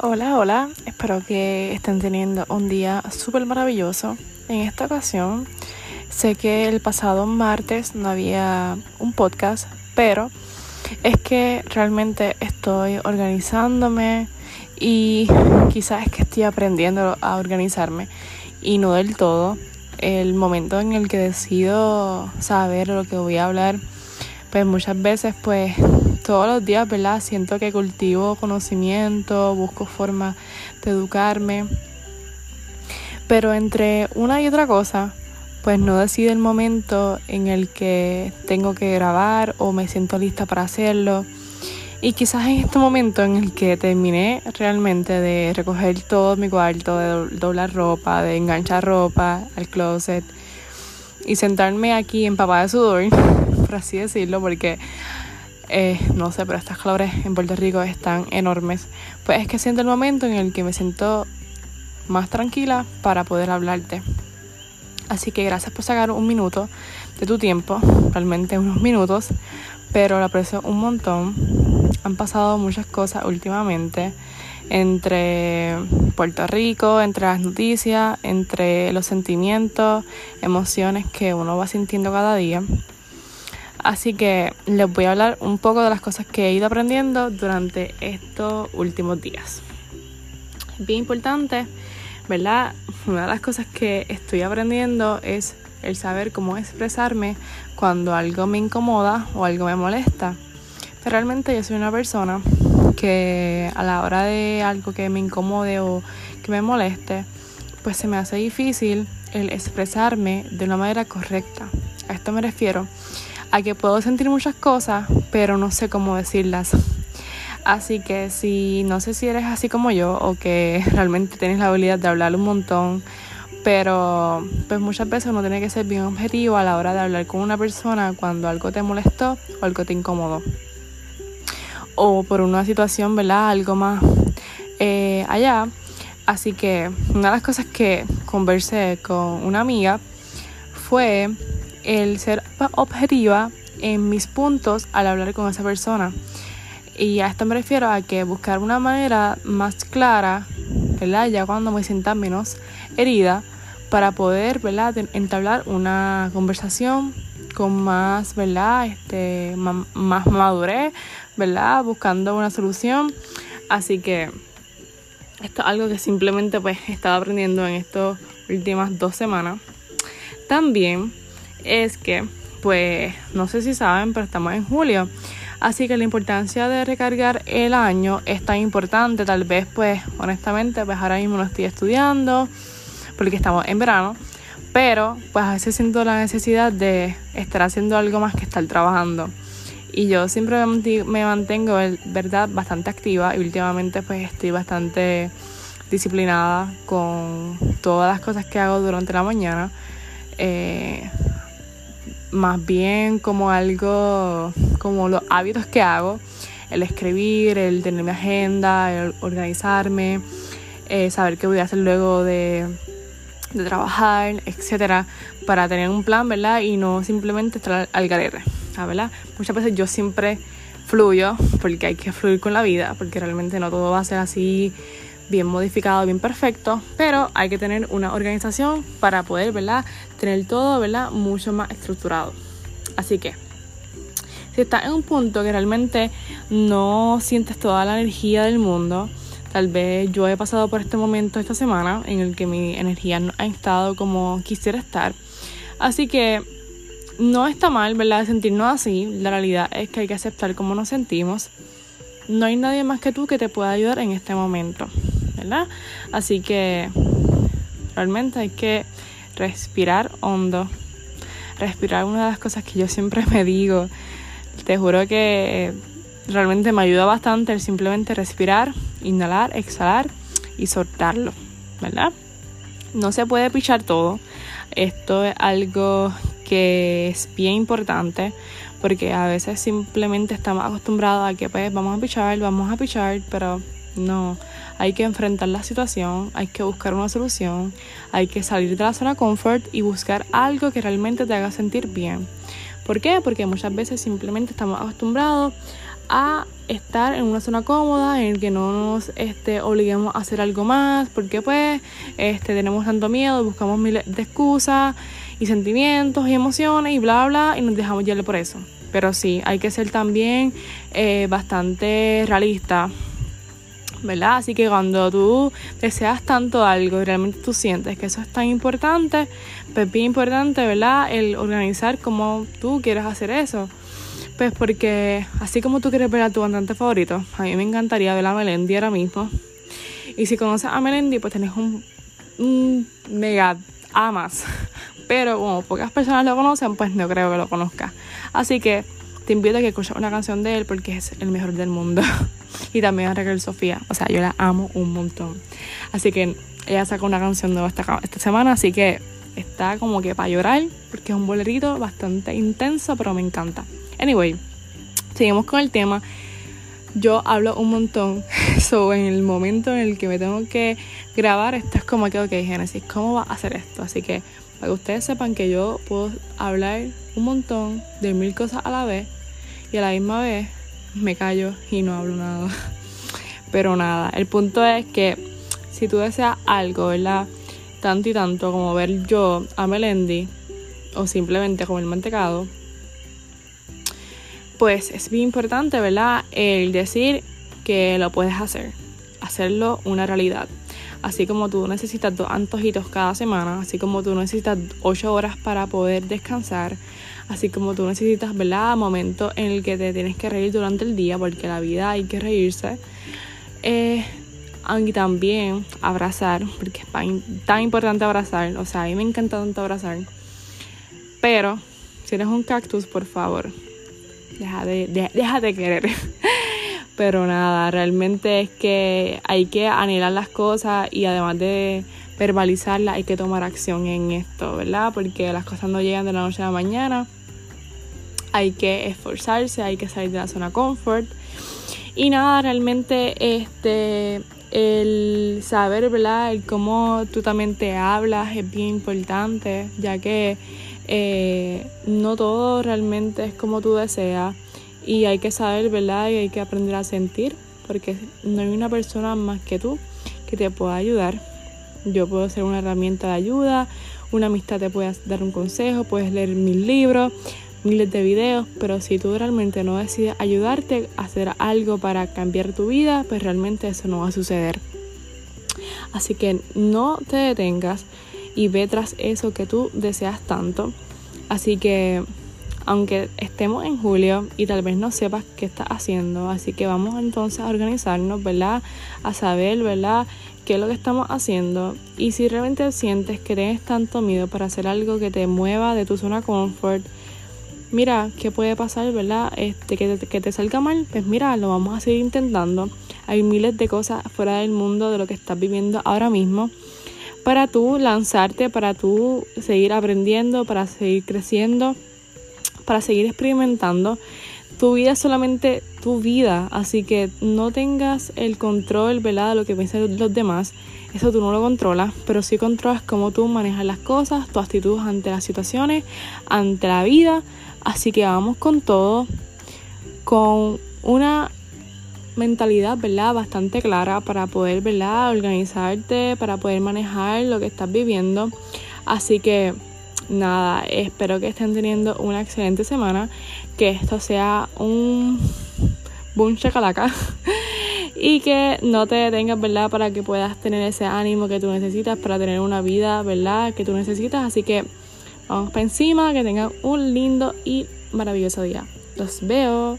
Hola, hola, espero que estén teniendo un día súper maravilloso. En esta ocasión, sé que el pasado martes no había un podcast, pero es que realmente estoy organizándome y quizás es que estoy aprendiendo a organizarme y no del todo. El momento en el que decido saber lo que voy a hablar, pues muchas veces pues todos los días, ¿verdad? Siento que cultivo conocimiento, busco formas de educarme. Pero entre una y otra cosa, pues no decido el momento en el que tengo que grabar o me siento lista para hacerlo. Y quizás en este momento en el que terminé realmente de recoger todo mi cuarto, de doblar ropa, de enganchar ropa al closet y sentarme aquí en papá de sudor, por así decirlo, porque eh, no sé, pero estas calores en Puerto Rico están enormes, pues es que siento el momento en el que me siento más tranquila para poder hablarte. Así que gracias por sacar un minuto de tu tiempo, realmente unos minutos, pero lo aprecio un montón. Han pasado muchas cosas últimamente entre Puerto Rico, entre las noticias, entre los sentimientos, emociones que uno va sintiendo cada día. Así que les voy a hablar un poco de las cosas que he ido aprendiendo durante estos últimos días. Bien importante, ¿verdad? Una de las cosas que estoy aprendiendo es el saber cómo expresarme cuando algo me incomoda o algo me molesta. Pero realmente yo soy una persona que a la hora de algo que me incomode o que me moleste, pues se me hace difícil el expresarme de una manera correcta. A esto me refiero a que puedo sentir muchas cosas, pero no sé cómo decirlas. Así que si no sé si eres así como yo o que realmente tienes la habilidad de hablar un montón, pero pues muchas veces uno tiene que ser bien objetivo a la hora de hablar con una persona cuando algo te molestó o algo te incomodó. O por una situación, ¿verdad? Algo más eh, allá. Así que una de las cosas que conversé con una amiga fue el ser objetiva en mis puntos al hablar con esa persona. Y a esto me refiero a que buscar una manera más clara, ¿verdad? Ya cuando me sienta menos herida, para poder, ¿verdad? Entablar una conversación con más, ¿verdad? Este, más madurez, ¿verdad? Buscando una solución. Así que esto es algo que simplemente pues he estado aprendiendo en estas últimas dos semanas. También es que, pues, no sé si saben, pero estamos en julio. Así que la importancia de recargar el año es tan importante. Tal vez, pues, honestamente, pues ahora mismo no estoy estudiando porque estamos en verano. Pero, pues a veces siento la necesidad de estar haciendo algo más que estar trabajando. Y yo siempre me mantengo, verdad, bastante activa y últimamente pues estoy bastante disciplinada con todas las cosas que hago durante la mañana. Eh, más bien como algo, como los hábitos que hago, el escribir, el tener mi agenda, el organizarme, eh, saber qué voy a hacer luego de, de trabajar, etcétera, para tener un plan, ¿verdad? Y no simplemente estar al garete, ¿verdad? Muchas veces yo siempre fluyo porque hay que fluir con la vida, porque realmente no todo va a ser así bien modificado, bien perfecto, pero hay que tener una organización para poder, ¿verdad? Tener todo, ¿verdad? Mucho más estructurado. Así que, si estás en un punto que realmente no sientes toda la energía del mundo, tal vez yo he pasado por este momento esta semana en el que mi energía no ha estado como quisiera estar. Así que no está mal, ¿verdad? Sentirnos así. La realidad es que hay que aceptar cómo nos sentimos. No hay nadie más que tú que te pueda ayudar en este momento. ¿Verdad? Así que realmente hay que respirar hondo. Respirar una de las cosas que yo siempre me digo. Te juro que realmente me ayuda bastante el simplemente respirar, inhalar, exhalar y soltarlo, ¿verdad? No se puede pichar todo. Esto es algo que es bien importante porque a veces simplemente estamos acostumbrados a que pues vamos a pichar, vamos a pichar, pero no, hay que enfrentar la situación, hay que buscar una solución, hay que salir de la zona comfort y buscar algo que realmente te haga sentir bien. ¿Por qué? Porque muchas veces simplemente estamos acostumbrados a estar en una zona cómoda en el que no nos este, obliguemos a hacer algo más, porque pues este, tenemos tanto miedo, buscamos miles de excusas y sentimientos y emociones y bla bla y nos dejamos llevar por eso. Pero sí, hay que ser también eh, bastante realista ¿verdad? Así que cuando tú deseas tanto algo y realmente tú sientes que eso es tan importante, pues bien importante, ¿verdad? El organizar cómo tú quieres hacer eso. Pues porque así como tú quieres ver a tu cantante favorito, a mí me encantaría ver a Melendi ahora mismo. Y si conoces a Melendi, pues tenés un, un mega amas. Pero como pocas personas lo conocen, pues no creo que lo conozcas. Así que te invito a que escuches una canción de él porque es el mejor del mundo. y también a Raquel Sofía. O sea, yo la amo un montón. Así que ella sacó una canción nueva esta, esta semana, así que está como que para llorar porque es un bolerito bastante intenso, pero me encanta. Anyway, seguimos con el tema. Yo hablo un montón, so en el momento en el que me tengo que grabar, esto es como que, ok, Génesis, ¿cómo va a hacer esto? Así que para que ustedes sepan que yo puedo hablar un montón de mil cosas a la vez y a la misma vez me callo y no hablo nada. Pero nada, el punto es que si tú deseas algo, ¿verdad? Tanto y tanto como ver yo a Melendi o simplemente comer mantecado, pues es bien importante, ¿verdad? El decir que lo puedes hacer, hacerlo una realidad. Así como tú necesitas dos antojitos cada semana, así como tú necesitas ocho horas para poder descansar, así como tú necesitas, ¿verdad? Momentos en el que te tienes que reír durante el día, porque la vida hay que reírse. Eh, y también abrazar, porque es tan, importante abrazar. O sea, a mí me encanta tanto abrazar. Pero, si eres un cactus, por favor, deja de, deja de querer. Pero nada, realmente es que hay que anhelar las cosas y además de verbalizarlas, hay que tomar acción en esto, ¿verdad? Porque las cosas no llegan de la noche a la mañana hay que esforzarse, hay que salir de la zona comfort. Y nada, realmente este el saber, ¿verdad? El cómo tú también te hablas es bien importante, ya que eh, no todo realmente es como tú deseas y hay que saber, ¿verdad? Y hay que aprender a sentir, porque no hay una persona más que tú que te pueda ayudar. Yo puedo ser una herramienta de ayuda, una amistad te puede dar un consejo, puedes leer mis libros, miles de videos, pero si tú realmente no decides ayudarte a hacer algo para cambiar tu vida, pues realmente eso no va a suceder. Así que no te detengas y ve tras eso que tú deseas tanto. Así que aunque estemos en julio y tal vez no sepas qué estás haciendo, así que vamos entonces a organizarnos, ¿verdad? A saber, ¿verdad? qué es lo que estamos haciendo y si realmente sientes que tienes tanto miedo para hacer algo que te mueva de tu zona confort, mira, ¿qué puede pasar, verdad? Este, que, te, que te salga mal, pues mira, lo vamos a seguir intentando. Hay miles de cosas fuera del mundo de lo que estás viviendo ahora mismo para tú lanzarte, para tú seguir aprendiendo, para seguir creciendo, para seguir experimentando. Tu vida es solamente tu vida, así que no tengas el control, ¿verdad? De lo que piensan los demás. Eso tú no lo controlas, pero sí controlas cómo tú manejas las cosas, tu actitud ante las situaciones, ante la vida, Así que vamos con todo, con una mentalidad, ¿verdad? Bastante clara para poder, ¿verdad? Organizarte, para poder manejar lo que estás viviendo. Así que nada, espero que estén teniendo una excelente semana, que esto sea un boom chacalaca y que no te detengas, ¿verdad? Para que puedas tener ese ánimo que tú necesitas para tener una vida, ¿verdad? Que tú necesitas. Así que Vamos para encima, que tengan un lindo y maravilloso día. Los veo.